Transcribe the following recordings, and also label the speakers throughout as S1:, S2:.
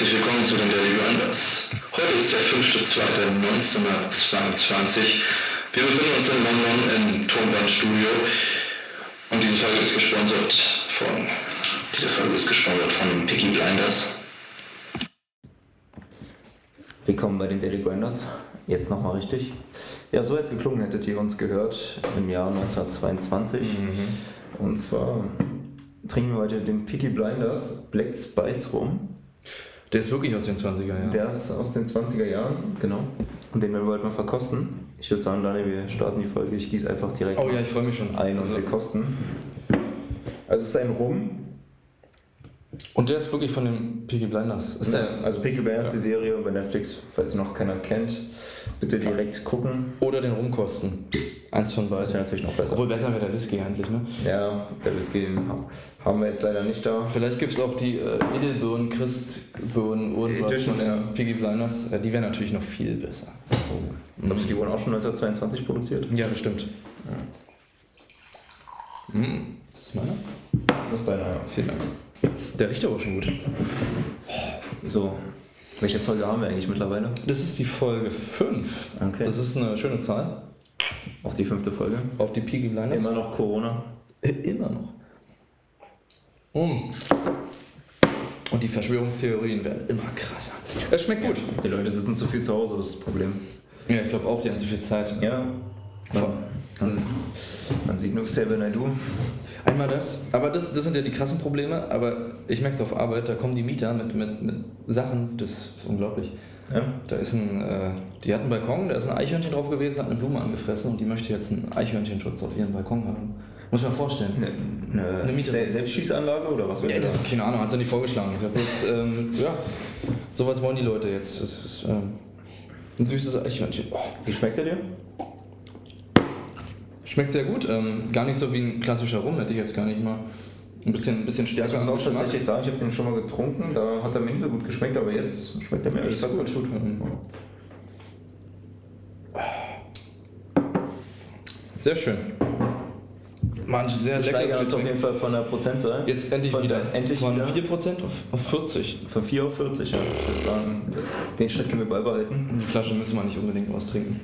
S1: herzlich willkommen zu den Daily Grinders. Heute ist der 5.2.1922. Wir befinden uns in London im Tonbandstudio und diese Folge ist gesponsert von, diese Folge ist gesponsert von Picky Blinders.
S2: Willkommen bei den Daily Grinders. Jetzt nochmal richtig. Ja, so hätte es geklungen, hättet ihr uns gehört im Jahr 1922. Und zwar trinken wir heute den Picky Blinders Black Spice Rum.
S3: Der ist wirklich aus den 20er Jahren.
S2: Der ist aus den 20er Jahren, genau. Und den werden wir heute mal verkosten. Ich würde sagen, Daniel, wir starten die Folge. Ich gieße einfach direkt
S3: oh ja, ich freue mich schon.
S2: ein und
S3: Also-
S2: wir kosten. Also es ist ein Rum.
S3: Und der ist wirklich von den Peaky Blinders. Ist der,
S2: also Picky Blinders,
S3: Ja.
S2: die Serie bei Netflix, falls noch keiner kennt, bitte direkt gucken.
S3: oder den Rumkosten. Eins von
S2: Das wäre
S3: beiden.
S2: natürlich noch besser.
S3: Obwohl besser wäre der Whisky eigentlich, ne?
S2: Ja, der Whisky haben wir jetzt leider nicht da.
S3: Vielleicht gibt es auch die äh, Edelbirnen, Christbirnen, irgendwas
S2: Edition,
S3: von
S2: ja.
S3: Peaky Blinders. Die wären natürlich noch viel besser.
S2: Glaubst du, die wurden auch schon 1922 produziert?
S3: Ja, bestimmt. Mm, das ist meiner?
S2: Das ist deiner, ja.
S3: Vielen Dank. Der riecht aber auch schon gut.
S2: So, welche Folge haben wir eigentlich mittlerweile?
S3: Das ist die Folge 5.
S2: Okay.
S3: Das ist eine schöne Zahl.
S2: Auch die fünfte Folge.
S3: Auf die Peaky Blinders.
S2: Immer noch Corona.
S3: Äh, Immer noch. Mm. Und die Verschwörungstheorien werden immer krasser. Es schmeckt gut.
S2: Die Leute sitzen zu viel zu Hause, das ist das Problem.
S3: Ja, ich glaube auch, die haben zu viel Zeit.
S2: Ja.
S3: Voll.
S2: Man, man sieht nur Xavier Naidoo.
S3: Einmal das, aber das, das sind ja die krassen Probleme, aber ich merke es auf Arbeit, da kommen die Mieter mit, mit, mit Sachen, das ist unglaublich.
S2: Ja.
S3: Da ist ein, äh, die hat einen Balkon, da ist ein Eichhörnchen drauf gewesen, hat eine Blume angefressen und die möchte jetzt einen Eichhörnchenschutz auf ihren Balkon haben. Muss ich mir vorstellen.
S2: Eine, eine,
S3: Eine Miete.
S2: Se Selbstschießanlage oder was?
S3: Ja, keine Ahnung, hat sie nicht vorgeschlagen. Ich bloß, ähm, ja, sowas wollen die Leute jetzt. Das ist ähm, ein süßes Eichhörnchen. Oh,
S2: Wie schmeckt er dir?
S3: Schmeckt sehr gut. Ähm, gar nicht so wie ein klassischer Rum, hätte ich jetzt gar nicht mal. Ein bisschen, ein bisschen
S2: Ich
S3: stärker
S2: muss
S3: am
S2: auch tatsächlich sagen, ich habe den schon mal getrunken, da hat er mir nicht so gut geschmeckt, aber jetzt schmeckt er mir
S3: Ja,
S2: alles
S3: das ist
S2: gut.
S3: gut. Ähm, Sehr schön. Mann, sehr
S2: Wir steigern uns auf jeden Fall von der Prozentzahl.
S3: Jetzt endlich
S2: Von-
S3: wieder.
S2: endlich
S3: Von
S2: wieder.
S3: 4% auf, auf 40.
S2: Von 4 auf 40, ja. Ich würde sagen, den Schritt können wir beibehalten.
S3: Die Flasche müssen wir nicht unbedingt austrinken.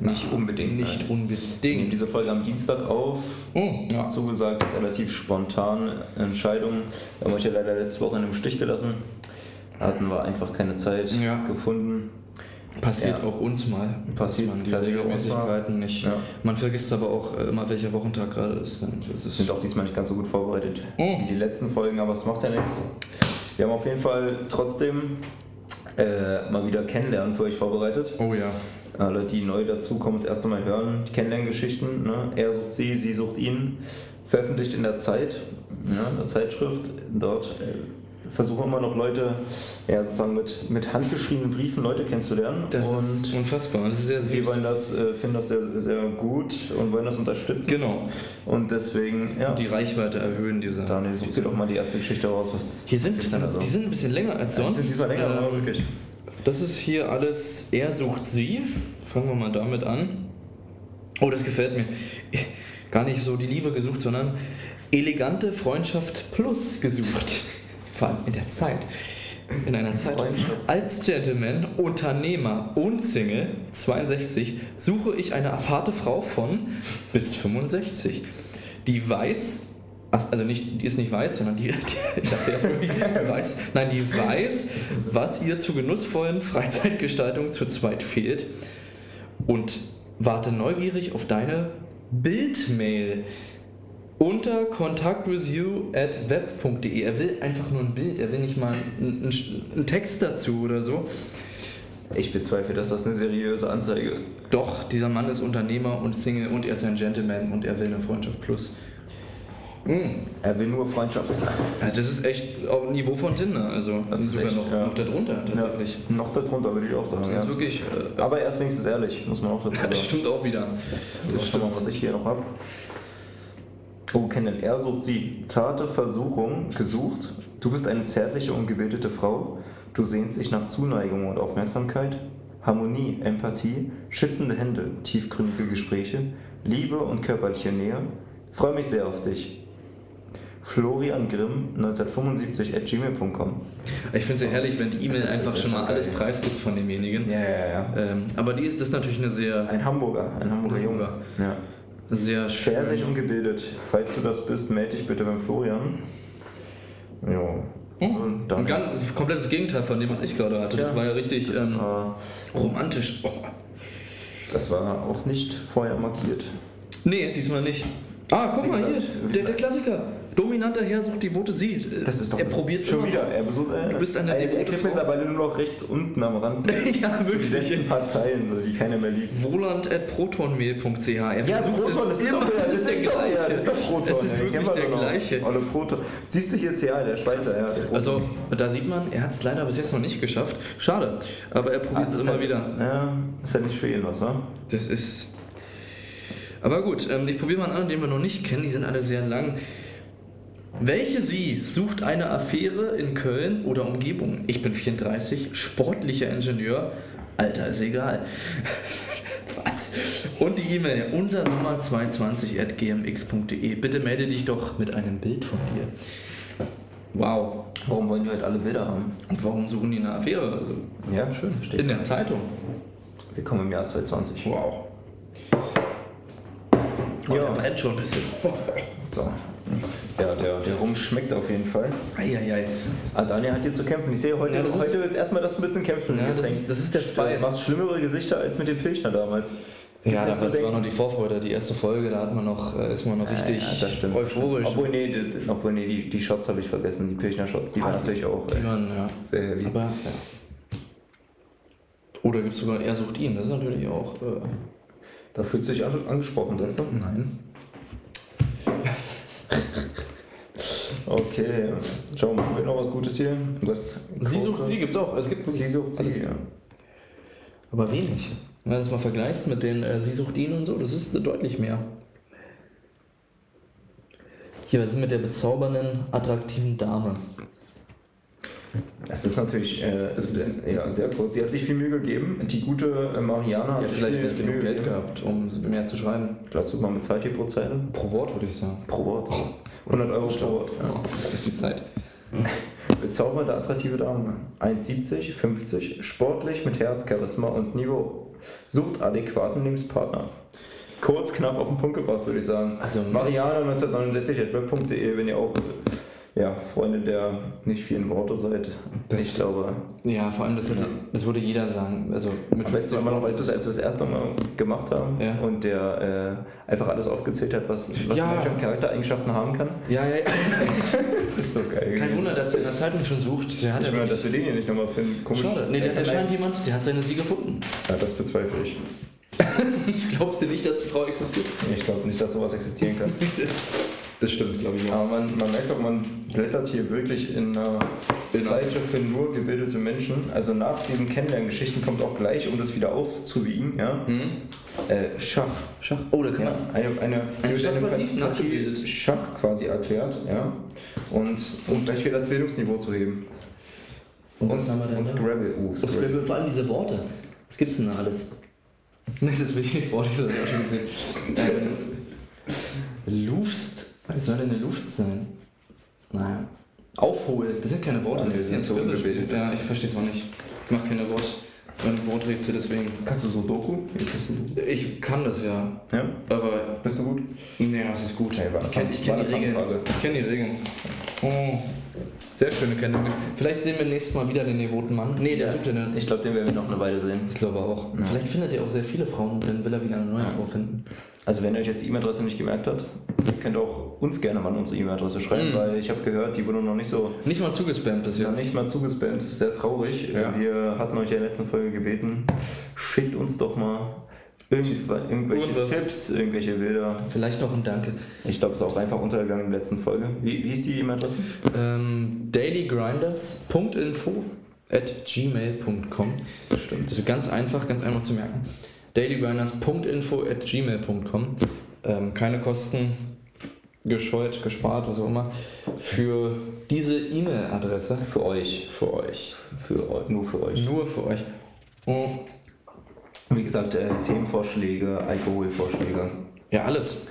S2: Nicht unbedingt.
S3: Nicht
S2: nein. Wir nehmen
S3: unbedingt.
S2: diese Folge am Dienstag auf.
S3: Oh, ja.
S2: Zugesagt, relativ spontan Entscheidung. Wir haben euch ja leider letzte Woche in einem Stich gelassen. Hatten wir einfach keine Zeit
S3: Ja.
S2: gefunden.
S3: Passiert
S2: Ja.
S3: auch uns mal,
S2: Passiert
S3: man die. Regelmäßigkeiten nicht.
S2: Ja.
S3: Man vergisst aber auch äh, immer, welcher Wochentag gerade ist. Das ist
S2: sind auch diesmal nicht ganz so gut vorbereitet
S3: Oh.
S2: wie die letzten Folgen, aber es macht ja nichts. Wir haben auf jeden Fall trotzdem äh, mal wieder Kennenlernen für euch vorbereitet.
S3: oh ja.
S2: Alle, die neu dazukommen, das erste Mal hören, die Kennenlerngeschichten. Ne? Er sucht sie, sie sucht ihn. Veröffentlicht in der Zeit, ja, in der Zeitschrift. Dort äh, versuchen immer noch Leute, ja, sozusagen mit, mit handgeschriebenen Briefen Leute kennenzulernen.
S3: Das
S2: und
S3: ist unfassbar. Das ist sehr
S2: wir
S3: süß.
S2: wollen das, äh, finden das sehr, sehr gut und wollen das unterstützen.
S3: Genau.
S2: Und deswegen, ja.
S3: Die Reichweite erhöhen diese.
S2: Daniel, such dir doch mal die erste Geschichte raus. Was
S3: Hier sind,
S2: gibt's denn da so?
S3: die sind ein bisschen länger als
S2: Ja, die
S3: sonst.
S2: sind diesmal länger, aber
S3: Ähm,
S2: wirklich.
S3: Das ist hier alles Er sucht sie. Fangen wir mal damit an. Oh, das gefällt mir. Gar nicht so die Liebe gesucht, sondern elegante Freundschaft plus gesucht. Vor allem in der Zeit. In einer Zeit. Als Gentleman, Unternehmer und Single, 62, suche ich eine aparte Frau von bis 65, die weiß, also nicht, die ist nicht weiß, sondern die, die wirklich weiß, nein, die weiß, was ihr zur genussvollen Freizeitgestaltung zu zweit fehlt und warte neugierig auf deine Bildmail unter contactwithyou at web.de. Er will einfach nur ein Bild, er will nicht mal einen, einen Text dazu oder so.
S2: Ich bezweifle, dass das eine seriöse Anzeige ist.
S3: Doch, dieser Mann ist Unternehmer und Single und er ist ein Gentleman und er will eine Freundschaft plus. Mm.
S2: Er will nur Freundschaft.
S3: Ja, das ist echt auf dem Niveau von Tinder, also
S2: Das ist
S3: sogar
S2: echt,
S3: noch,
S2: ja.
S3: noch darunter tatsächlich.
S2: Ja, noch darunter würde ich auch sagen.
S3: Das ist
S2: Ja.
S3: wirklich, äh,
S2: Aber er ist wenigstens ehrlich, muss man auch dazu sagen.
S3: das stimmt auch wieder.
S2: Das Schau mal, was ich hier noch habe. Oh, kennen. Er sucht sie. Zarte Versuchung gesucht. Du bist eine zärtliche und gebildete Frau. Du sehnst dich nach Zuneigung und Aufmerksamkeit. Harmonie, Empathie, schützende Hände, tiefgründige Gespräche, Liebe und körperliche Nähe. Freue mich sehr auf dich. Florian Grimm 1975 at gmail.com.
S3: Ich finde es ja herrlich, wenn die E-Mail
S2: Das
S3: einfach
S2: das
S3: schon mal
S2: einfach
S3: alles
S2: geil.
S3: preisgibt von demjenigen.
S2: Ja, ja, ja.
S3: Ähm, aber die ist, das ist natürlich eine sehr,
S2: Ein Hamburger, ein Hamburger Junge. Ja.
S3: sehr schön.
S2: und gebildet. Falls du das bist, melde dich bitte beim Florian. Ja.
S3: Hm?
S2: Und dann,
S3: Ein ganz komplettes Gegenteil von dem, was ich gerade hatte. Das
S2: Ja,
S3: war ja richtig
S2: das,
S3: ähm,
S2: war,
S3: romantisch. Oh.
S2: das war auch nicht vorher markiert.
S3: Nee, diesmal nicht. Ah, guck mal hier, der, der. Klassiker. Dominanter Herr sucht die Vote sie.
S2: Das ist doch
S3: Er probiert
S2: schon
S3: immer
S2: wieder. Er, so, äh,
S3: Du bist eine
S2: er, er kriegt
S3: Frau.
S2: mittlerweile nur noch rechts unten am Rand.
S3: ja,
S2: So die
S3: wirklich.
S2: letzten paar Zeilen, so, die keiner mehr liest.
S3: Wohland.protonmail.ch. Er
S2: Ja,
S3: versucht
S2: Proton,
S3: es
S2: das ist
S3: immer.
S2: der, das
S3: der
S2: ist doch der,
S3: gleiche.
S2: das ist doch Proton.
S3: Das ist wirklich der gleiche.
S2: Olle Proton. Siehst du hier CA, der Schweizer, ja. Der.
S3: Also, da sieht man, er hat es leider bis jetzt noch nicht geschafft. Schade. Aber er probiert
S2: Ah,
S3: es
S2: ist
S3: immer
S2: halt-
S3: wieder.
S2: Ja, ist halt nicht für ihn was, wa?
S3: Das ist. Aber gut, ähm, ich probiere mal einen an, den wir noch nicht kennen. Die sind alle sehr lang. Welche Sie sucht eine Affäre in Köln oder Umgebung? Ich bin 34, sportlicher Ingenieur. Alter, ist egal. Was? Und die E-Mail unser Nummer 22 at gmx.de. Bitte melde dich doch mit einem Bild von dir. Wow.
S2: Warum wollen die heute alle Bilder haben?
S3: Und warum suchen die eine Affäre? Also
S2: Ja, schön, steht.
S3: in der Zeitung.
S2: Wir kommen im Jahr 2020.
S3: Wow. Oh,
S2: Ja.
S3: brennt schon ein bisschen.
S2: So. Ja, der, der Rum schmeckt auf jeden Fall.
S3: Eieiei.
S2: Ah, Daniel hat hier zu kämpfen. Ich sehe heute,
S3: Ja, das ist-
S2: heute ist, erstmal das ein bisschen kämpfen.
S3: Ja, das ist- das ist der Spice.
S2: Du machst schlimmere Gesichter als mit dem Pilchner damals.
S3: Ja,
S2: Gibt
S3: da
S2: mir zu
S3: war, noch die Vorfreude, die erste Folge, da hat man noch, äh, ist man noch richtig
S2: Ja, das stimmt.
S3: euphorisch.
S2: Obwohl, nee, die, obwohl, nee die, die Shots habe ich vergessen, die Pilchner Shots. Die waren
S3: Ah,
S2: natürlich auch
S3: Die
S2: äh,
S3: waren, ja.
S2: sehr heavy.
S3: Aber, ja. Oder gibt es sogar, er sucht ihn, das ist natürlich auch. Äh,
S2: Da fühlst du dich an, angesprochen, sagst du?
S3: nein.
S2: Okay. Schau, machen wir noch was Gutes hier? Was
S3: Sie sucht
S2: Kurzes?
S3: sie, gibt es auch. Es gibt
S2: Sie sucht sie, ja.
S3: Aber wenig. Wenn du das mal vergleichst mit den äh, Sie sucht ihn und so, das ist deutlich mehr. Hier, wir sind mit der bezaubernden, attraktiven Dame.
S2: Das ist natürlich äh, sehr, ja, sehr kurz. Sie hat sich viel Mühe gegeben. Die gute äh, Mariana
S3: Die
S2: hat
S3: vielleicht
S2: viel
S3: nicht genug
S2: Mühe
S3: Geld
S2: gegeben.
S3: gehabt, um mehr zu schreiben.
S2: Glaubst du, man bezahlt hier pro Zeile?
S3: Pro Wort würde ich sagen.
S2: Pro Wort. 100 Euro pro Wort. Ja.
S3: Das ist die Zeit.
S2: Bezaubernde, attraktive Dame. 1,70, 50, sportlich, mit Herz, Charisma und Niveau. Sucht adäquaten Lebenspartner. Kurz, knapp auf den Punkt gebracht, würde ich sagen.
S3: Also,
S2: Mariana 1969 at web.de, wenn ihr auch ja, Freunde der nicht vielen Worte seid.
S3: Das-
S2: ich glaube,
S3: Ja, vor allem, das würde, das würde jeder sagen. Also mit
S2: Weißt du, immer noch, weißt du, als wir das erste Mal gemacht haben
S3: Ja.
S2: und der äh, einfach alles aufgezählt hat, was, was
S3: Ja.
S2: ein Mensch an Charaktereigenschaften haben kann?
S3: Ja, ja, ja.
S2: Das ist so geil.
S3: Kein
S2: gewesen.
S3: Wunder, dass der in der Zeitung schon sucht. Der hat
S2: Ich
S3: ja
S2: meine, dass wir den hier nicht nochmal finden. Komisch.
S3: Schade. Nee, der, der scheint jemand, der hat seine Sie gefunden.
S2: Ja, das bezweifle ich.
S3: Glaubst du nicht, dass die Frau existiert?
S2: Ich glaube nicht, dass sowas existieren kann.
S3: Das stimmt, glaube ich
S2: Aber man, man merkt auch, man blättert hier wirklich in einer
S3: In-
S2: Zeitschrift für nur gebildete Menschen. Also nach diesen Kennenlerngeschichten kommt auch gleich, um das wieder aufzuwiegen, ja,
S3: Hm?
S2: äh, Schach.
S3: Schach. Oh, da kann
S2: Ja,
S3: man.
S2: eine, eine,
S3: Eine Schachpartie
S2: Partie
S3: nachgebildet.
S2: Schach quasi erklärt, ja. Und um gleich wieder das Bildungsniveau zu heben.
S3: Und was haben wir denn
S2: Und? Scrabble.
S3: Oh,
S2: Scrabble.
S3: Scrabble, vor allem diese Worte. Was gibt's denn da alles? Nee, das will ich nicht vor, das habe ich auch schon gesehen. Ähm, Was soll denn eine Lufst sein? Naja. Aufholen. Das sind keine Worte, das
S2: die
S3: ist ein
S2: so ungebildet.
S3: Ja, ich verstehe es auch nicht. Ich mache keine Wort, äh, Worträtsel, deswegen.
S2: Kannst du du Sudoku?
S3: Ich kann das ja,
S2: Ja?
S3: aber.
S2: Bist du gut?
S3: Nee, das ist gut.
S2: War-
S3: ich kenne kenn die Regeln. Ich kenne die Regeln. Oh. Sehr schöne Kennung. Vielleicht sehen wir nächstes Mal wieder den devoten Mann. Nee, der sucht ja eine.
S2: Ich glaube, den werden wir noch eine Weile sehen.
S3: Ich glaube auch.
S2: Ja.
S3: Vielleicht findet er auch sehr viele Frauen und dann will er wieder eine neue
S2: Ja.
S3: Frau finden.
S2: Also wenn ihr euch jetzt die E-Mail-Adresse nicht gemerkt habt, könnt ihr auch uns gerne mal unsere E-Mail-Adresse schreiben,
S3: Mhm.
S2: weil ich habe gehört, die wurde noch nicht so
S3: Nicht mal zugespammt bis jetzt.
S2: nicht mal zugespammt. Das ist sehr traurig.
S3: Ja.
S2: Wir hatten euch ja in der letzten Folge gebeten, schickt uns doch mal irgendw- irgendwelche
S3: Irgendwas.
S2: Tipps, irgendwelche Bilder.
S3: Vielleicht noch ein Danke.
S2: Ich glaube, es ist auch einfach untergegangen in der letzten Folge. Wie, wie ist die E-Mail-Adresse?
S3: Ähm, dailygrinders.info at gmail.com
S2: Stimmt.
S3: Das ist ganz einfach, ganz einfach zu merken. dailygrinders.info at gmail.com ähm, Keine Kosten gescheut, gespart, was auch immer, für diese E-Mail-Adresse
S2: Für euch.
S3: für euch.
S2: Für euch. Nur für euch.
S3: Nur für euch. Oh,
S2: Wie gesagt, äh, Themenvorschläge, Alkoholvorschläge.
S3: ja, alles.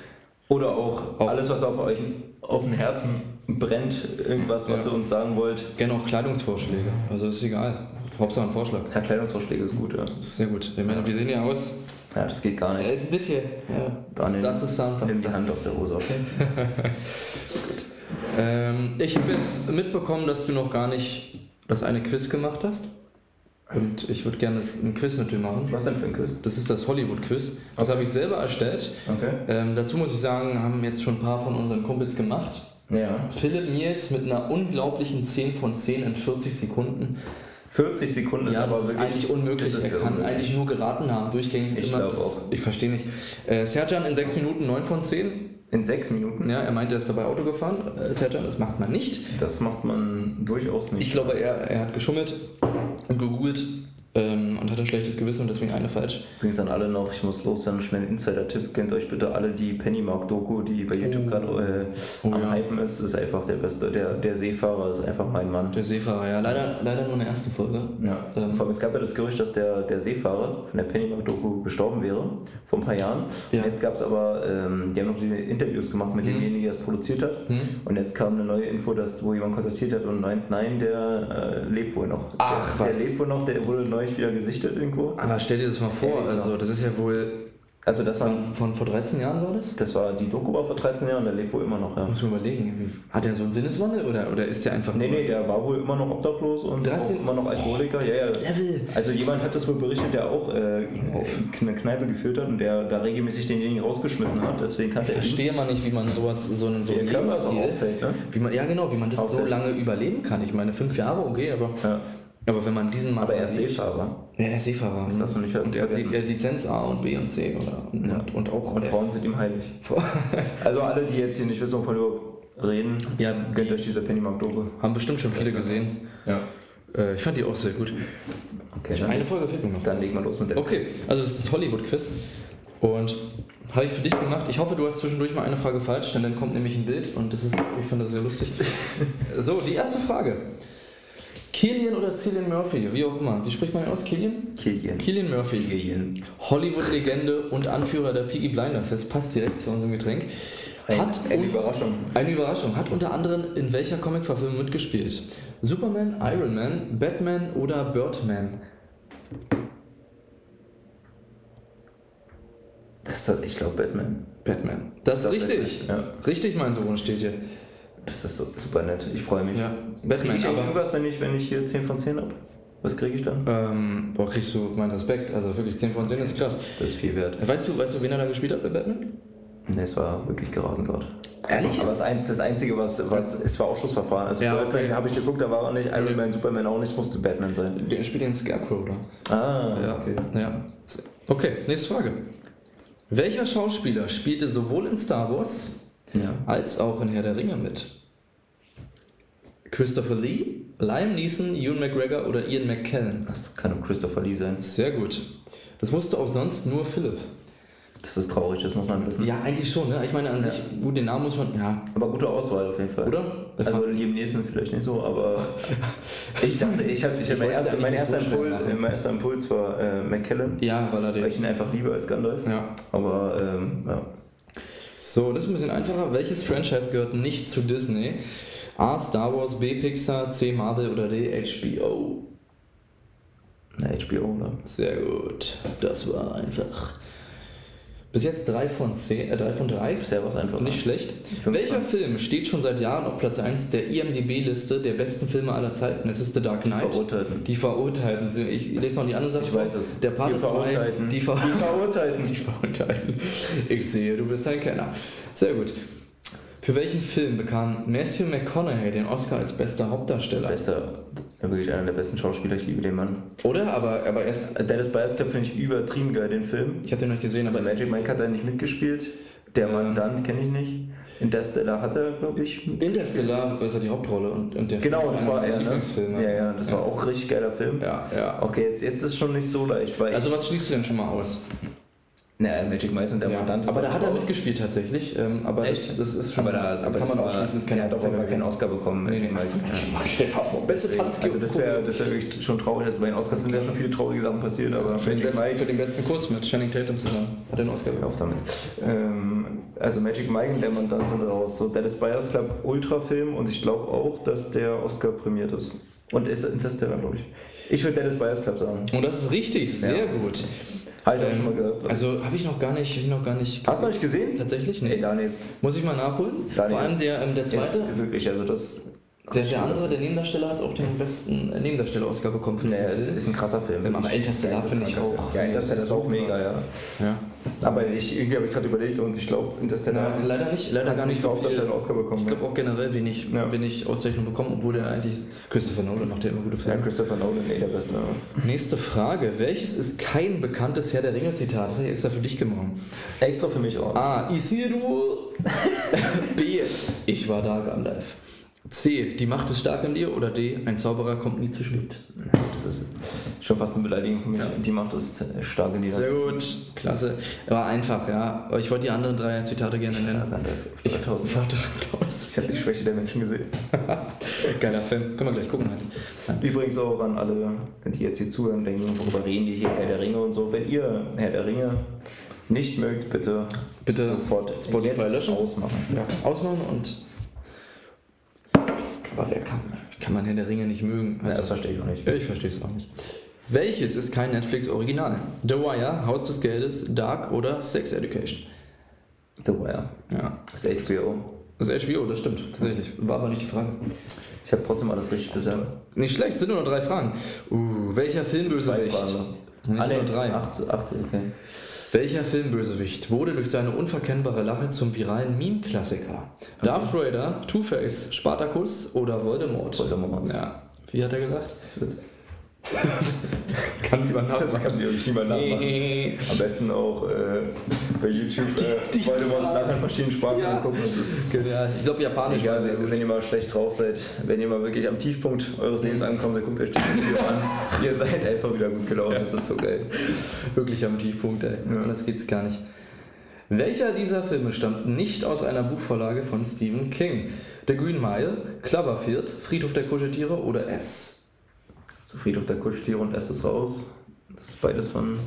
S2: Oder auch,
S3: Auch-
S2: alles, was auf euch auf dem Herzen brennt irgendwas, was
S3: Ja.
S2: ihr uns sagen wollt.
S3: Gerne auch Kleidungsvorschläge. Also ist egal. Hauptsache ein Vorschlag.
S2: Ja, Kleidungsvorschläge ist gut, ja.
S3: Sehr gut. Ich meine, wir sehen ja aus.
S2: Ja, das geht gar nicht.
S3: ist das hier. Ja,
S2: Dann
S3: das ist Sound.
S2: Nimm die Hand aus der Hose?
S3: Ähm, ich habe jetzt mitbekommen, dass du noch gar nicht das eine Quiz gemacht hast. Und ich würde gerne ein Quiz mit dir machen.
S2: Was denn für ein Quiz?
S3: Das ist das Hollywood-Quiz. Das habe ich selber erstellt.
S2: Okay.
S3: Ähm, dazu muss ich sagen, haben jetzt schon ein paar von unseren Kumpels gemacht.
S2: Ja.
S3: Philipp Nils mit einer unglaublichen 10 von 10 in 40 Sekunden.
S2: 40 Sekunden ist
S3: ja,
S2: aber
S3: das ist
S2: wirklich.
S3: eigentlich unmöglich.
S2: das ist
S3: Er kann
S2: unmöglich.
S3: eigentlich nur geraten haben, durchgängig.
S2: Ich
S3: immer. Das-
S2: auch.
S3: Ich verstehe nicht. Äh, Serjan in 6 Minuten 9 von 10.
S2: In 6 Minuten?
S3: Ja, er meinte, er ist dabei Auto gefahren. Äh, Serjan, das macht man nicht.
S2: Das macht man durchaus nicht.
S3: Ich glaube, er, er hat geschummelt gegoogelt ähm, und hat ein schlechtes Gewissen und deswegen eine falsch.
S2: Übrigens an alle noch, ich muss los, dann schnell ein Insider-Tipp. Kennt euch bitte alle die Pennymark-Doku, die bei YouTube
S3: Oh.
S2: gerade äh,
S3: Oh
S2: am
S3: ja.
S2: Hypen ist. Ist einfach der beste. Der, der Seefahrer ist einfach mein Mann.
S3: Der Seefahrer, ja. Leider, leider nur in der ersten Folge.
S2: Ja.
S3: Ähm,
S2: Vor allem, es gab ja das Gerücht, dass der, der Seefahrer von der Pennymark-Doku gestorben wäre, vor ein paar Jahren.
S3: Ja.
S2: Und jetzt gab es aber, ähm, die haben noch diese Interviews gemacht mit
S3: Mhm.
S2: demjenigen, der es produziert hat.
S3: Hm?
S2: Und jetzt kam eine neue Info, dass, wo jemand kontaktiert hat und meint, nein, der äh, lebt wohl noch.
S3: Ach,
S2: der. Der lebt wohl noch, der wurde neulich wieder gesichtet irgendwo.
S3: Aber stell dir das mal vor,
S2: Ja, genau.
S3: also das ist ja wohl.
S2: Also das war,
S3: Von, von vor 13 Jahren war das?
S2: das war die Doku war vor 13 Jahren, der lebt wohl immer noch, ja.
S3: Muss man überlegen. Hat er so einen Sinneswandel oder, oder ist der einfach.
S2: Nee, nee, der war wohl immer noch obdachlos und
S3: 13?
S2: auch immer noch Alkoholiker. Ja, ja.
S3: Level.
S2: Also jemand hat das wohl berichtet, der auch äh, eine Kneipe geführt hat und der da regelmäßig denjenigen rausgeschmissen hat. Deswegen kannte
S3: Ich
S2: er
S3: verstehe mal nicht, wie man sowas, so einen so einen Lebensstil-
S2: auffällt, ne?
S3: Wie man, ja, genau, wie man das so
S2: Auffällt.
S3: lange überleben kann. Ich meine, fünf Jahre, okay, aber,
S2: Ja.
S3: Aber wenn man diesen mal.
S2: Aber er ist Seefahrer.
S3: Ja, er ist Seefahrer.
S2: Das darfst du nicht
S3: Und er hat, er hat Lizenz A und B und C. Oder, und,
S2: Ja.
S3: und, und auch.
S2: Und Frauen sind ihm heilig. Also alle, die jetzt hier nicht wissen, wovon wir reden,
S3: Ja,
S2: gönnt
S3: die-
S2: euch diese Pennymark-Doku.
S3: haben bestimmt schon viele gesehen.
S2: Ja.
S3: Äh, ich fand die auch sehr gut.
S2: Okay, dann,
S3: Eine Folge fehlt mir noch.
S2: dann legen wir los mit der
S3: Okay, also das ist das Hollywood-Quiz. Und habe ich für dich gemacht. Ich hoffe, du hast zwischendurch mal eine Frage falsch, denn dann kommt nämlich ein Bild und das ist, ich fand das sehr lustig. so, die erste Frage. Killian oder Cillian Murphy, wie auch immer. Wie spricht man den aus? Killian?
S2: Killian.
S3: Killian Murphy.
S2: Killian.
S3: Hollywood-Legende und Anführer der Peaky Blinders. Das passt direkt zu unserem Getränk. Hat
S2: eine
S3: un-
S2: Überraschung.
S3: eine Überraschung. Hat unter anderem in welcher Comic-Verfilmung mitgespielt? Superman, Iron Man, Batman oder Birdman?
S2: Das ist, ich glaube, Batman.
S3: Batman. Das ist richtig.
S2: Batman,
S3: Richtig, mein Sohn, steht hier.
S2: Das ist so, super nett. Ich freue mich.
S3: Ja, Batman,
S2: ich
S3: aber.
S2: irgendwas, wenn ich, wenn ich hier 10 von 10 habe? Was kriege ich dann?
S3: Ähm, boah, kriegst du meinen Respekt. Also wirklich 10 von 10 ist krass.
S2: Das ist viel wert.
S3: Weißt du, weißt du, wen er da gespielt hat bei Batman?
S2: Ne, es war wirklich geraten gerade.
S3: Ehrlich?
S2: Aber das, ein, das Einzige, was, was es war Ausschussverfahren. Also
S3: Ja,
S2: Batman
S3: okay.
S2: habe ich geguckt, da war er nicht. Iron Man, Superman auch nicht, musste Batman sein.
S3: Der spielt den Scarecrow da.
S2: Ah,
S3: Ja.
S2: okay.
S3: ja. Okay, nächste Frage. Welcher Schauspieler spielte sowohl in Star Wars
S2: Ja.
S3: als auch in Herr der Ringe mit? Christopher Lee, Liam Neeson, Ewan McGregor oder Ian McKellen?
S2: Das kann auch Christopher Lee sein.
S3: Sehr gut. Das wusste auch sonst nur Philipp.
S2: Das ist traurig, das muss man wissen.
S3: Ja, eigentlich schon, ne? Ich meine, an sich, gut, den Namen muss man, ja,
S2: Aber gute Auswahl auf jeden Fall.
S3: oder? Das
S2: Also Liam Neeson vielleicht nicht so, aber ich dachte, ich habe ich hab mein,
S3: eigentlich
S2: mein,
S3: nicht
S2: erster
S3: so
S2: Impuls, mein erster Impuls war äh, McKellen,
S3: ja, weil er
S2: weil ich
S3: den.
S2: ihn einfach liebe als Gandalf.
S3: Ja.
S2: Aber ähm, ja.
S3: So, das ist ein bisschen einfacher. Welches Franchise gehört nicht zu Disney? A. Star Wars, B. Pixar, C. Marvel oder D. HBO?
S2: Na, HBO, oder?
S3: Sehr gut. Das war einfach. Bis jetzt 3 von 10, äh, 3 von 3.
S2: Bisher was einfach.
S3: Nicht schlecht. Welcher. Film steht schon seit Jahren auf Platz 1 der IMDB-Liste der besten Filme aller Zeiten? Es ist The Dark Knight.
S2: Verurteilten.
S3: Die Verurteilten. Ich lese noch die anderen Sachen
S2: Ich weiß es.
S3: Der
S2: Die
S3: 2.
S2: Verurteilten.
S3: Die, Ver
S2: Die Verurteilten.
S3: die Verurteilten. Ich sehe, du bist ein Kenner. Sehr gut. Für welchen Film bekam Matthew McConaughey den Oscar als bester Hauptdarsteller?
S2: Bester, wirklich einer der besten Schauspieler, ich liebe den Mann.
S3: Oder? Aber, aber erst.
S2: Dallas Buyers Club finde ich übertrieben geil, den Film.
S3: Ich habe den noch nicht gesehen,
S2: Also
S3: aber.
S2: Magic Mike hat da nicht mitgespielt. Der
S3: Ähm.
S2: Mandant kenne ich nicht. Interstellar hat er, glaube ich.
S3: Interstellar ist ja die Hauptrolle und, und der Film
S2: Genau, das war er, ne? Ja, ja, das war auch ein richtig geiler Film.
S3: Ja, ja.
S2: Okay, jetzt, jetzt ist schon nicht so leicht, weil
S3: Also, was schließt du denn schon mal aus?
S2: Naja, Magic Mike und der
S3: Ja,
S2: Mandant.
S3: aber da hat er
S2: mit
S3: mitgespielt tatsächlich. Ähm, aber das,
S2: Echt?
S3: das ist schon.
S2: Aber da aber
S3: kann man
S2: war-
S3: ist
S2: der
S3: keine
S2: hat auf jeden Fall keinen Oscar bekommen.
S3: Nee, nee.
S2: Magic Mike.
S3: Beste Tanz
S2: Also das wäre das wär wirklich schon traurig. Also bei den Oscars sind ja schon viele traurige Sachen passiert, aber
S3: für, den
S2: Magic
S3: besten, für
S2: Mike
S3: den besten Kuss mit Channing Tatum zusammen. Hat er einen Oscar bekommen.
S2: auf damit. Ähm, also Magic Mike und der Mandant sind raus. So Dallas Buyers Club Ultrafilm und ich glaube auch, dass der Oscar prämiert ist. Und ist Interstellar, glaube ich. Ich würde Dallas Buyers Club sagen.
S3: Und das ist richtig, sehr
S2: Ja.
S3: gut.
S2: Habe ich auch
S3: Ähm,
S2: schon mal gehört.
S3: Also habe ich noch gar nicht, hab ich noch gar nicht.
S2: Hast du noch nicht gesehen?
S3: Tatsächlich? Nee.
S2: Nee, Daniel.
S3: Muss ich mal nachholen?
S2: Daniel
S3: Vor allem
S2: ist-
S3: der, ähm, der zweite.
S2: Jetzt wirklich, also das.
S3: Der, der andere, der Nebendarsteller, hat auch den besten äh, Nebendarsteller-Oscar bekommen für diesen
S2: es
S3: Film.
S2: ist ein krasser Film.
S3: Ähm, aber. Interstellar
S2: Ja,
S3: finde ich auch-.
S2: Ja, Interstellar ist auch mega, ja.
S3: Ja.
S2: Aber ich, irgendwie habe ich gerade überlegt und ich glaube, Interstellar
S3: Ja, leider nicht, leider
S2: hat
S3: gar nicht
S2: so
S3: viel.
S2: Oscar bekommen.
S3: Ich glaube auch generell wenig,
S2: Ja.
S3: wenig Auszeichnungen bekommen, obwohl der eigentlich Christopher Nolan macht ja immer gute
S2: ja,
S3: Filme.
S2: Christopher Nolan, eh der Beste.
S3: Nächste Frage. Welches ist kein bekanntes Herr der Ringe-Zitat? Das habe ich extra für dich gemacht.
S2: Extra für mich auch.
S3: A. Isildur. B. Ich war da, Gandalf. C. Die Macht ist stark in dir. Oder D. Ein Zauberer kommt nie zu spät.
S2: Das ist schon fast eine Beleidigung für mich.
S3: Ja.
S2: Die macht das stark in die
S3: Sehr gut, klasse. War einfach, ja. Aber ich wollte die anderen drei Zitate gerne nennen.
S2: Ich,
S3: Ich war 3000.
S2: ich habe die Schwäche der Menschen gesehen.
S3: Geiler Film. Können wir gleich gucken halt.
S2: Übrigens auch an alle, die jetzt hier zuhören, denken, worüber reden die hier, Herr der Ringe und so. Wenn ihr Herr der Ringe nicht mögt, bitte,
S3: Bitte
S2: sofort
S3: Spotify
S2: jetzt
S3: löschen.
S2: ausmachen.
S3: Ja, ausmachen und. Aber wer kann, kann man Herr der Ringe nicht mögen?
S2: Ja, das verstehe ich auch nicht.
S3: Ich verstehe es auch nicht. Welches ist kein Netflix-Original? The Wire, Haus des Geldes, Dark oder Sex Education?
S2: The Wire.
S3: Ja,
S2: Das ist HBO.
S3: das ist HBO, das stimmt, tatsächlich. War aber nicht die Frage.
S2: Ich habe trotzdem alles richtig bisher.
S3: Nicht schlecht, sind nur noch drei Fragen. Uh, welcher Filmbösewicht? Nicht
S2: Ah, nee,
S3: nur drei.
S2: 18, 18, okay.
S3: Welcher Filmbösewicht wurde durch seine unverkennbare Lache zum viralen Meme-Klassiker? Darth Vader, Two-Face, Spartacus oder Voldemort?
S2: Voldemort.
S3: Ja. Wie hat er gelacht?
S2: Das wird
S3: Kann lieber
S2: Das kann wirklich niemand nachmachen. Am besten auch äh, bei YouTube äh, Voldemorts Lachen in verschiedenen Sprachen
S3: Ja.
S2: angucken.
S3: Genial. Ich glaube, Japanisch
S2: egal,
S3: sehr
S2: wenn,
S3: gut.
S2: ihr mal schlecht drauf seid, wenn ihr mal wirklich am Tiefpunkt eures Lebens ankommt, dann guckt euch das Video an. Ihr seid einfach wieder gut gelaufen. Das ist so geil.
S3: Wirklich am Tiefpunkt, ey.
S2: Ja.
S3: Anders geht's gar nicht. Welcher dieser Filme stammt nicht aus einer Buchvorlage von Stephen King? The Green Mile, Cloverfield, Friedhof der Kuscheltiere oder S?
S2: So Friedhof der Kuschtiere und S ist raus. Das ist beides von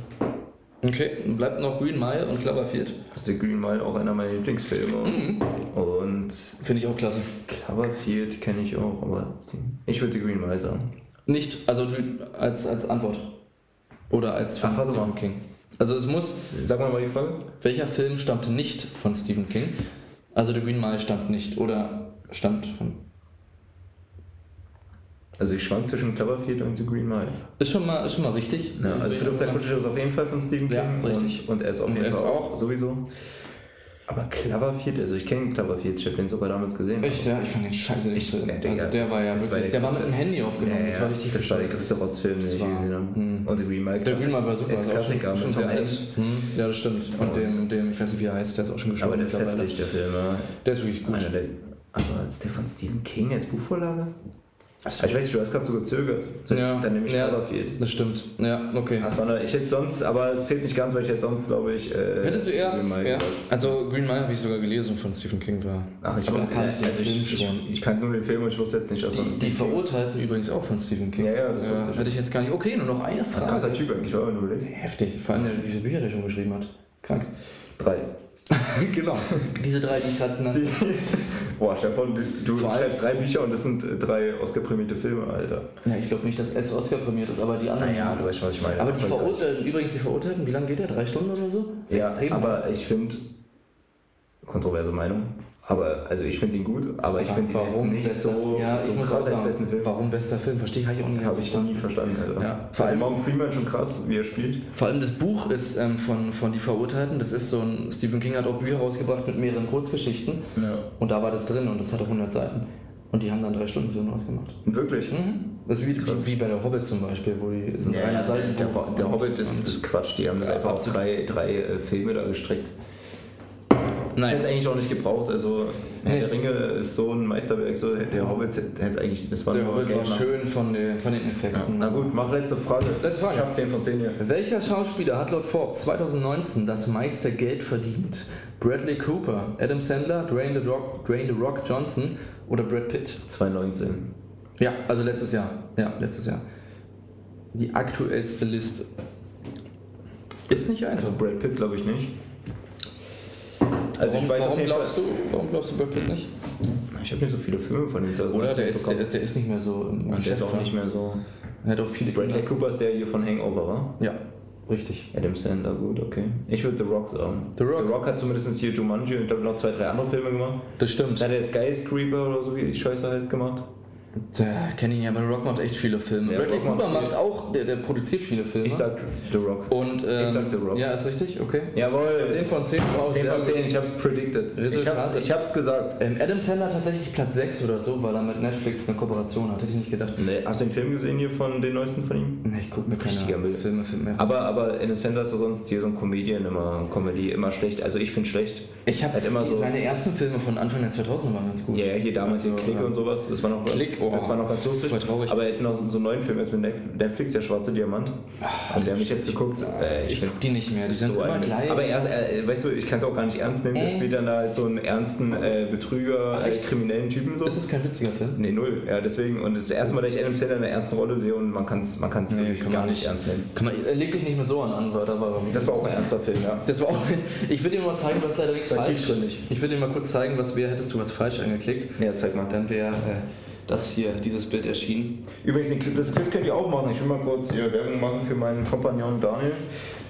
S3: Okay, bleibt noch Green Mile und Cloverfield.
S2: ist der Green Mile, auch einer meiner Lieblingsfilme.
S3: Mhm.
S2: Und
S3: Finde ich auch klasse.
S2: Cloverfield kenne ich auch, aber ich würde Green Mile sagen.
S3: Nicht, also als, als Antwort. Oder als von
S2: Ach,
S3: Stephen
S2: mal.
S3: King. Also es muss,
S2: Sag mal mal die Frage.
S3: welcher Film stammt nicht von Stephen King? Also The Green Mile stammt nicht oder stammt von...
S2: Also ich schwank zwischen Cloverfield und The Green Mile.
S3: Ist schon mal, ist schon mal richtig.
S2: Ja, also Friedhof der Kuscheltiere ist auf jeden Fall von Stephen King.
S3: Ja, richtig.
S2: Und, und er ist auf
S3: Und
S2: jeden Fall
S3: auch.
S2: Sowieso. Aber Cloverfield, also ich kenne Cloverfield, ich habe den sogar damals gesehen.
S3: Echt, ja? Ich fand den scheiße nicht.
S2: Ja, Digga,
S3: Also der war ja wirklich,
S2: war der
S3: der war mit dem Handy aufgenommen, das war richtig
S2: Das war der größte Rotzfilm, den ich gesehen habe.
S3: hm.
S2: Und The Green Mile.
S3: Der Green Mile war super,
S2: Ist
S3: ist auch
S2: Klassiker
S3: schon, schon sehr alt.
S2: Hanks.
S3: Hm, ja, das stimmt. Und dem, dem, ich weiß nicht wie er heißt, der ist auch schon gestorben
S2: Aber der ist
S3: mittlerweile.
S2: heftig, der Film. ja.
S3: Der ist wirklich gut.
S2: Einer der, aber ist der von Stephen King als Buchvorlage? Aber ich weiß du hast gerade so gezögert. So,
S3: Ja,
S2: Dann nehme ich
S3: ja.
S2: Cloverfield.
S3: Das stimmt. Ja, okay.
S2: Eine, ich hätte sonst, aber es zählt nicht ganz, weil ich hätte sonst, glaube ich. Äh,
S3: Hättest du eher.
S2: Green Mile
S3: Ja. Also Green Mile habe ich sogar gelesen von Stephen King war.
S2: Ach, ich
S3: Aber
S2: wusste
S3: da kannte ich den
S2: also
S3: Film
S2: ich,
S3: schon.
S2: Ich, ich kannte nur den Film und ich wusste jetzt nicht, dass
S3: Die, die Verurteilten übrigens auch von Stephen King.
S2: Ja, ja, das wusste ich.
S3: Hätte ich jetzt gar nicht. Okay, nur noch eine
S2: Ein krasser
S3: Frage.
S2: Typ eigentlich, war, wenn du überlegst.
S3: Heftig. Vor allem, wie viele Bücher der schon geschrieben hat. Krank.
S2: Drei.
S3: genau. Diese drei, die ich gerade genannt
S2: Die, boah, Stefan, du, schreibst drei Bücher und das sind äh, drei Oscar-prämierte Filme, Alter.
S3: Ja, ich glaube nicht, dass S Oscar prämiert ist, aber die anderen.
S2: du weißt schon, was ich meine.
S3: aber die Verurteilten, übrigens die Verurteilten, wie lange geht der? Drei Stunden oder so? Ist
S2: Ja, aber ich finde, kontroverse Meinung, aber also ich finde ihn gut, aber ich finde ihn nicht
S3: bester,
S2: so,
S3: Ja, ich
S2: so
S3: muss
S2: krass
S3: auch sagen,
S2: besten Film.
S3: warum bester Film? Verstehe ich, ich auch nicht
S2: Habe ich noch nie verstanden, Alter.
S3: Ja,
S2: vor
S3: vor
S2: allem Morgan Freeman schon krass, wie er spielt.
S3: Vor allem das Buch ist ähm, von, von Die Verurteilten. Das ist so ein. Stephen King hat auch Bücher rausgebracht mit mehreren Kurzgeschichten.
S2: Ja.
S3: Und da war das drin und das hatte 100 Seiten. Und die haben dann drei Stunden Film ausgemacht.
S2: Wirklich?
S3: Mhm. Das ist wie, wie, wie bei der Hobbit zum Beispiel, wo die sind 300 Seiten.
S2: der, der Hobbit ist, Quatsch, die haben das
S3: Ja,
S2: einfach auf drei, drei äh, Filme da gestreckt. Ich hätte es
S3: Nein,
S2: eigentlich auch nicht gebraucht, also
S3: Nee.
S2: der Ringe ist so ein Meisterwerk, so der Hobbit hätte es eigentlich, das war
S3: der Hobbit war schön von den, von den
S2: Ja.
S3: Effekten.
S2: Na gut, mach letzte Frage.
S3: Letzte Frage.
S2: Schaff 10 von 10 hier.
S3: Welcher Schauspieler hat laut Forbes 2019 das meiste Geld verdient? Bradley Cooper, Adam Sandler, Dwayne The Rock, Dwayne The Rock Johnson oder Brad Pitt?
S2: 2019.
S3: Ja, also letztes Jahr. Ja, letztes Jahr. Die aktuellste Liste. Ist nicht einfach.
S2: Also Brad Pitt glaube ich nicht. Also ich
S3: warum,
S2: weiß auf
S3: warum, glaubst du, warum glaubst du Brad Pitt nicht?
S2: ich habe nicht so viele Filme von ihm zu Hause
S3: Oder der ist, der, ist- der ist nicht mehr so im
S2: Und der
S3: Geschäft.
S2: ist auch nicht mehr so.
S3: Er hat auch viele
S2: Bradley
S3: Kinder.
S2: Cooper ist der hier von Hangover, war?
S3: Ja, richtig.
S2: Adam Sandler, gut, okay. Ich würde The Rock sagen.
S3: The Rock.
S2: The Rock hat zumindest hier Jumanji und ich glaube noch zwei, drei andere Filme gemacht.
S3: Das stimmt.
S2: Dann hat der Skyscraper oder so, wie die Scheiße heißt, gemacht.
S3: Der kenne ihn ja, aber Rock macht echt viele Filme.
S2: Ja,
S3: Bradley Cooper macht auch, der, der produziert viele Filme.
S2: Ich sag The Rock.
S3: Und, ähm,
S2: Ich sag The Rock.
S3: Ja, ist richtig, okay.
S2: Jawohl.
S3: 10 von 10. Wow,
S2: 10
S3: sehr
S2: von
S3: gut.
S2: 10, ich hab's predicted. Ich
S3: Resultate.
S2: hab's, ich hab's gesagt.
S3: Ähm, Adam Sandler tatsächlich Platz 6 oder so, weil er mit Netflix eine Kooperation hat. Hätte ich nicht gedacht.
S2: Nee, hast du den Film gesehen hier von den neuesten von ihm?
S3: Nee, ich gucke mir keine. Filme, Filme mehr.
S2: Aber, aber Adam Sandler ist doch sonst hier so ein Comedian, immer Comedy, immer schlecht. Also ich finde schlecht.
S3: ich habe
S2: Hat immer so-
S3: seine ersten Filme von Anfang der 2000er waren ganz gut.
S2: Ja, hier damals
S3: Also,
S2: den Klick
S3: ähm,
S2: und sowas, das war noch,
S3: Klick, oh,
S2: das war noch ganz lustig.
S3: voll traurig.
S2: Aber er hätte noch so einen neuen Film jetzt mit Netflix, der schwarze Diamant. Und der habe ich jetzt geguckt. Äh,
S3: Ich
S2: find-
S3: guck die nicht mehr, die
S2: das
S3: sind
S2: ist so
S3: immer gleich.
S2: Aber er, er, weißt du, ich kann es auch gar nicht ernst nehmen. Der spielt dann da halt so einen ernsten äh, Betrüger,
S3: Ach,
S2: echt
S3: echt?
S2: kriminellen Typen so.
S3: Ist es kein witziger Film?
S2: Nee, null. Ja, deswegen. Und das ist das erste Mal, dass ich Adam Sandler in der ernsten Rolle sehe und man kann es man kann's
S3: Nee,
S2: wirklich
S3: kann
S2: gar
S3: man
S2: nicht ernst nehmen.
S3: Kann man, er legt dich nicht mit so an, weil da war
S2: Das war auch ein ernster Film, ja.
S3: Das war auch Ich will dir mal zeigen, was leider nichts falsch.
S2: tiefgründig.
S3: Ich will dir mal kurz zeigen, was wäre, hättest du was falsch angeklickt.
S2: Ja, zeig mal.
S3: Dann wäre äh, das hier, dieses Bild erschienen.
S2: Übrigens, das Quiz könnt ihr auch machen. Ich will mal kurz hier Werbung machen für meinen Kompagnon Daniel.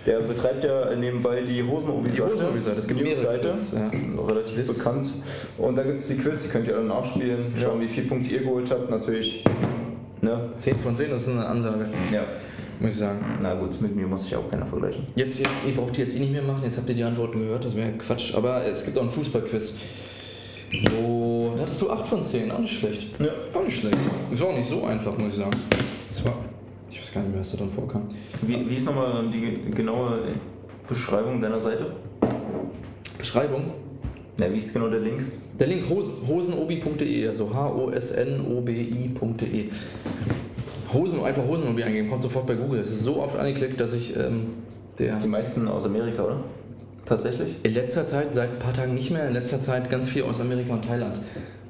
S2: Der betreibt ja nebenbei die Hosenobi-Seite.
S3: Die Hosenobi-Seite, es gibt mehrere
S2: Seite.
S3: Quiz, ja.
S2: Relativ
S3: Quiz.
S2: bekannt. Und da gibt es die Quiz, die könnt ihr dann nachspielen. Schauen, wie viele Punkte ihr geholt habt. Natürlich. Ne?
S3: 10 von 10, das ist eine Ansage,
S2: Ja.
S3: muss ich sagen.
S2: Na gut, mit mir muss sich auch keiner vergleichen.
S3: Jetzt, jetzt, ihr braucht die jetzt eh nicht mehr machen, jetzt habt ihr die Antworten gehört, das wäre Quatsch. Aber es gibt auch einen Fußballquiz. Wo. Da hattest du 8 von 10, auch nicht schlecht.
S2: Ja.
S3: Auch nicht schlecht. Das war auch nicht so einfach, muss ich sagen. Das war. Ich weiß gar nicht mehr, was da dann vorkam.
S2: Wie, wie ist nochmal die genaue Beschreibung deiner Seite?
S3: Beschreibung.
S2: Na, wie ist genau der Link?
S3: Der Link hos hosenobi.de, also H-O-S-N-O-B-I.de. Hosen, einfach Hosenobi eingeben, kommt sofort bei Google. Es ist so oft angeklickt, dass ich ähm, der.
S2: Die meisten aus Amerika, oder? Tatsächlich?
S3: In letzter Zeit, seit ein paar Tagen nicht mehr, in letzter Zeit ganz viel aus Amerika und Thailand.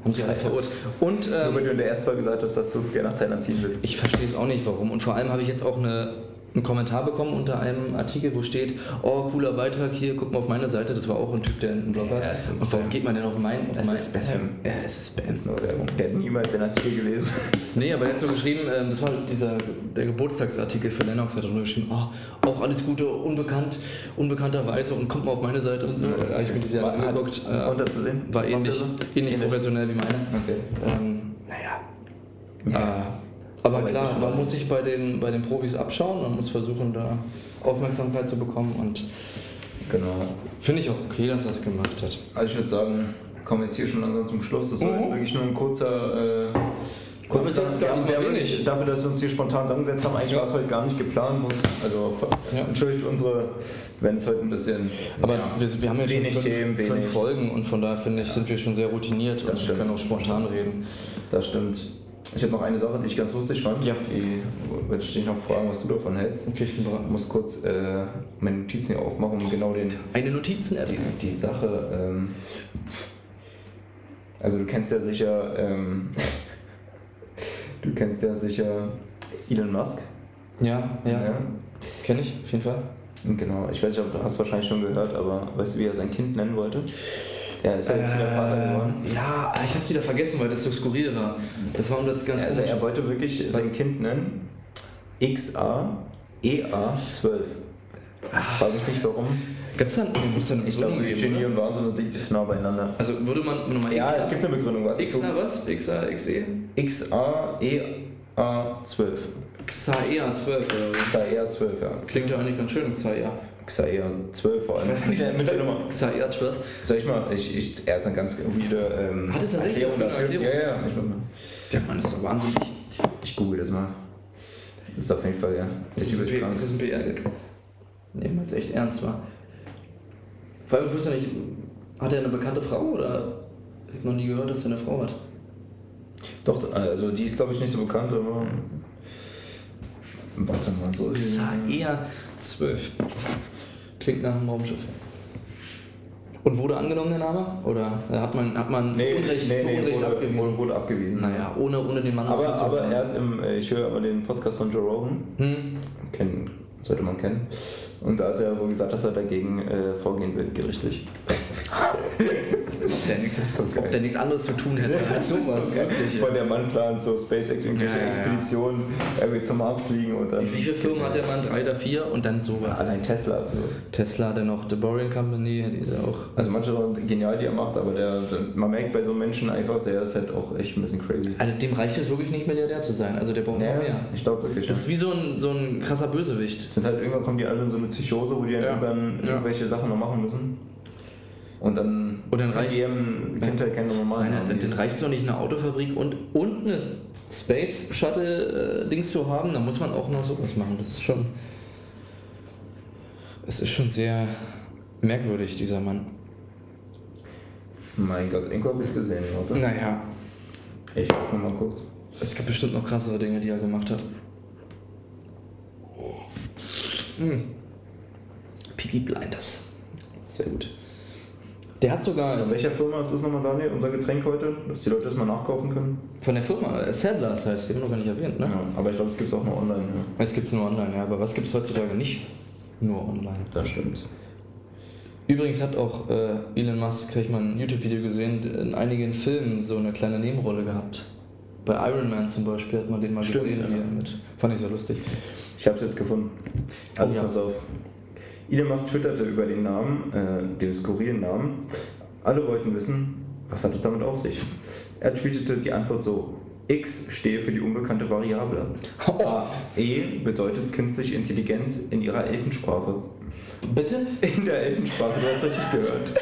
S3: Haben sie alle verurteilt. Und
S2: Nur weil
S3: ähm,
S2: du in der ersten Folge gesagt hast, dass du gerne nach Thailand ziehen willst.
S3: ich verstehe es auch nicht, warum. Und vor allem habe ich jetzt auch eine, einen Kommentar bekommen unter einem Artikel, wo steht: Oh, cooler Beitrag hier, guck mal auf meine Seite. Das war auch ein Typ, der einen Blog hat.
S2: Ja,
S3: und warum geht man denn auf meinen? Auf
S2: Es
S3: meinen
S2: ist Spam.
S3: Ja, es ist Spam.
S2: Das ist nur Werbung. Der hat niemals den Artikel gelesen.
S3: Nee, aber er hat so geschrieben, ähm, das war dieser der Geburtstagsartikel für Lennox, hat er drunter geschrieben, oh, auch alles Gute, unbekannt, unbekannterweise und kommt mal auf meine Seite und so. Ja, ich bin diese Jahre angeguckt. Äh,
S2: Und das gesehen?
S3: war ähnlich, ähnlich,
S2: Ähnlich.
S3: professionell wie meine.
S2: Okay.
S3: Ähm, naja. Äh, aber klar, man muss sich bei den, bei den Profis abschauen, man muss versuchen, da Aufmerksamkeit zu bekommen und
S2: Genau.
S3: finde ich auch okay, dass er es gemacht hat.
S2: Also ich würde sagen, kommen wir jetzt hier schon langsam zum Schluss. Das soll
S3: Mhm.
S2: wirklich nur ein kurzer. Äh,
S3: jetzt gar
S2: wir haben-
S3: wenig.
S2: wirklich- Dafür, dass wir uns hier spontan zusammengesetzt haben, eigentlich
S3: Ja.
S2: war es heute gar nicht geplant. Muss, also
S3: Ja.
S2: entschuldigt unsere, wenn es heute ein bisschen.
S3: Aber
S2: ja,
S3: wir, wir haben ja schon fünf,
S2: Themen,
S3: fünf. Folgen und von daher finde ich, sind wir schon sehr routiniert und
S2: stimmt.
S3: können auch spontan reden.
S2: Das stimmt. Ich habe noch eine Sache, die ich ganz lustig fand.
S3: Ja.
S2: Die wollte ich dich noch fragen, was du davon hältst.
S3: Okay, ich bin bereit.
S2: Ich muss kurz äh, meine Notizen hier aufmachen, um genau den,
S3: Eine Notizen-App.
S2: die, die Sache. Ähm, also du kennst ja sicher. Ähm, du kennst ja sicher Elon Musk.
S3: Ja, ja, kenne ich, auf jeden Fall.
S2: Genau. Ich weiß nicht, ob du hast wahrscheinlich schon gehört, aber weißt du, wie er sein Kind nennen wollte? Der ist ja jetzt wieder Vater geworden.
S3: Ja, ich hab's wieder vergessen, weil das so skurril war. Das war um das ganz
S2: Also er wollte wirklich sein Kind nennen XA EA12. Frage ich mich warum.
S3: Gibt's dann, muss dann
S2: Ich glaube, Genie und Wahnsinn, das liegt nah beieinander.
S3: Also würde man nochmal
S2: Ja, es gibt eine Begründung. Warte,
S3: XA was? XA, XE?
S2: XA EA12.
S3: XAEA 12 oder was?
S2: XA EA12, ja.
S3: Klingt ja eigentlich ganz schön, XAEA.
S2: XA EA12 vor allem.
S3: Ich weiß nicht,
S2: Mit der Nummer.
S3: XAEA 12.
S2: Sag ich mal, ich, ich, er hat eine ganz weirde ähm,
S3: Hat er tatsächlich
S2: Erklärung
S3: dafür
S2: dafür. Ja, ja, ich, meine,
S3: Der Mann ist doch wahnsinnig.
S2: ich google das mal. Das ist auf jeden Fall, ja. Der
S3: Ist das,
S2: ist
S3: ein, ist das ein PR-Gag? Nee, weil es echt ernst war. Vor allem, ich wusste nicht, hat er eine bekannte Frau oder? Ich habe noch nie gehört, dass er eine Frau hat.
S2: Doch, also die ist glaube ich nicht so bekannt, aber. Warte mal, so.
S3: XAEA 12. Klingt nach einem Raumschiff. Und wurde angenommen der Name? Oder hat man, hat man
S2: Nee,
S3: zu Unrecht,
S2: nee,
S3: zu
S2: nee,
S3: Unrecht
S2: wurde,
S3: abgewiesen?
S2: wurde, wurde abgewiesen.
S3: Naja, ohne, ohne den Mann
S2: Aber, aber er hat im, äh, ich höre immer den Podcast von Joe Rogan,
S3: Hm,
S2: kennen, sollte man kennen. Und da hat er wohl gesagt, dass er dagegen äh, vorgehen will, gerichtlich.
S3: Ob der nichts
S2: so
S3: ob der nichts anderes zu tun hätte als sowas,
S2: so
S3: wirklich.
S2: Von der Mann plant so SpaceX irgendwelche
S3: Ja.
S2: Expeditionen, er will zum Mars fliegen und dann.
S3: Wie viele Firmen hat der Mann? Drei oder vier? Und dann sowas.
S2: Allein Tesla. So.
S3: Tesla, dann noch The Boring Company, die ist auch.
S2: Also manche sind genial, die er macht, aber der, man merkt bei so einem Menschen einfach, der ist halt auch echt ein bisschen crazy.
S3: Also dem reicht es wirklich nicht Milliardär zu sein. Also der braucht noch mehr.
S2: ich glaube wirklich.
S3: Das ist wie so ein, so ein krasser Bösewicht.
S2: Sind halt irgendwann kommen die alle in so eine Psychose, wo die dann
S3: Ja.
S2: irgendwann irgendwelche Sachen noch machen müssen. Und dann,
S3: Und dann reicht's-
S2: haben Kindheit keine normalen. Haben
S3: dann, reicht es doch nicht, eine Autofabrik und, und eine Space Shuttle-Dings zu haben, dann muss man auch noch sowas machen. Das ist schon. Es ist schon sehr merkwürdig, dieser Mann.
S2: Mein Gott, irgendwo habe ich es gesehen, oder?
S3: Naja,
S2: Ich guck noch mal kurz.
S3: es gibt bestimmt noch krassere Dinge, die er gemacht hat. Hm. Peaky Blinders. Sehr gut. Der hat sogar
S2: Von welcher Firma ist das nochmal, Daniel, unser Getränk heute? Dass die Leute das mal nachkaufen können?
S3: von der Firma Sadlers heißt, die haben wir noch gar nicht erwähnt, ne?
S2: Ja, aber ich glaube, es gibt es auch nur online. Ja.
S3: Es gibt es nur online, ja, aber was gibt es heutzutage nicht? Nur online.
S2: Das stimmt.
S3: Übrigens hat auch äh, Elon Musk, habe ich mal ein YouTube-Video gesehen, in einigen Filmen so eine kleine Nebenrolle gehabt. Bei Iron Man zum Beispiel hat man den mal
S2: Stimmt,
S3: gesehen,
S2: ja.
S3: mit. Fand ich sehr lustig.
S2: Ich habe es jetzt gefunden. Also
S3: Oh ja.
S2: pass auf. Elon Musk twitterte über den Namen, äh, den skurrilen Namen. Alle wollten wissen, was hat es damit auf sich? Er tweetete die Antwort so: X stehe für die unbekannte Variable. A, E bedeutet künstliche Intelligenz in ihrer Elfensprache.
S3: Bitte?
S2: In der Elfensprache, du hast richtig gehört.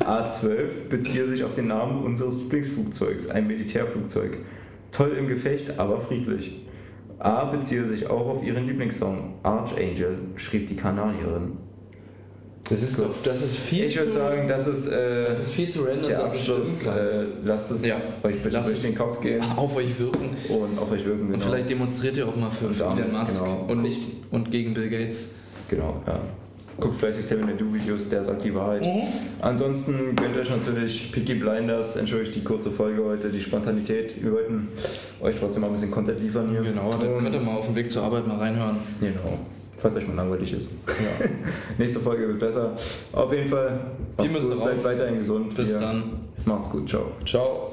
S2: A12 beziehe sich auf den Namen unseres Lieblingsflugzeugs, ein Militärflugzeug. Toll im Gefecht, aber friedlich. A beziehe sich auch auf ihren Lieblingssong, Archangel, schrieb die Kanadierin.
S3: Das ist, doch, das ist viel
S2: Ich
S3: zu.
S2: würde sagen, das ist, äh,
S3: das ist viel zu random,
S2: der Abschluss. Äh, lasst es
S3: Ja.
S2: euch bitte
S3: Lasst
S2: durch den Kopf gehen
S3: auf euch wirken.
S2: und auf euch wirken. Genau.
S3: Und vielleicht demonstriert ihr auch mal für,
S2: Und
S3: für Elon Musk
S2: genau.
S3: und nicht und gegen Bill Gates.
S2: Genau, ja. Guckt fleißig Seven Do Videos, der sagt die Wahrheit.
S3: Mhm.
S2: Ansonsten gönnt euch natürlich Peaky Blinders, entschuldigt die kurze Folge heute, die Spontanität. Wir wollten euch trotzdem mal ein bisschen Content liefern hier.
S3: Genau, dann könnt ihr mal auf dem Weg zur Arbeit mal reinhören.
S2: Genau. Falls euch mal langweilig ist. Nächste Folge wird besser. Auf jeden Fall. Macht's
S3: müssen
S2: gut, bleibt
S3: raus.
S2: weiterhin gesund.
S3: Bis
S2: Wir-
S3: dann.
S2: Macht's gut, ciao.
S3: Ciao.